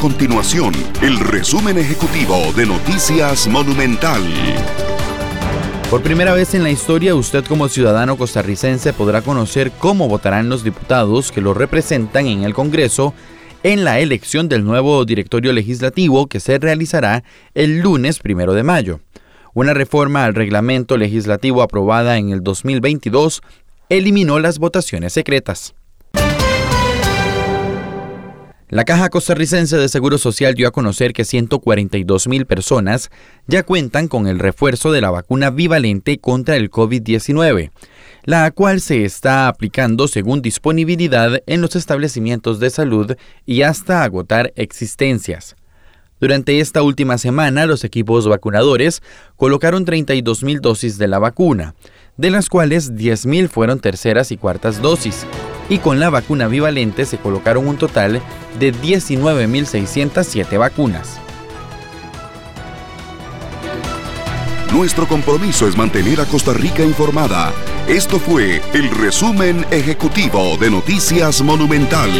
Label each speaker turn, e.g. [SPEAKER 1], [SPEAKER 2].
[SPEAKER 1] continuación el resumen ejecutivo de Noticias Monumental.
[SPEAKER 2] Por primera vez en la historia, usted como ciudadano costarricense podrá conocer cómo votarán los diputados que lo representan en el Congreso en la elección del nuevo directorio legislativo que se realizará el lunes primero de mayo. Una reforma al reglamento legislativo aprobada en el 2022 eliminó las votaciones secretas. La Caja Costarricense de Seguro Social dio a conocer que 142 mil personas ya cuentan con el refuerzo de la vacuna bivalente contra el COVID-19, la cual se está aplicando según disponibilidad en los establecimientos de salud y hasta agotar existencias. Durante esta última semana, los equipos vacunadores colocaron 32 mil dosis de la vacuna, de las cuales 10 mil fueron terceras y cuartas dosis y con la vacuna bivalente se colocaron un total de 19.607 vacunas.
[SPEAKER 1] Nuestro compromiso es mantener a Costa Rica informada. Esto fue el resumen ejecutivo de Noticias Monumental.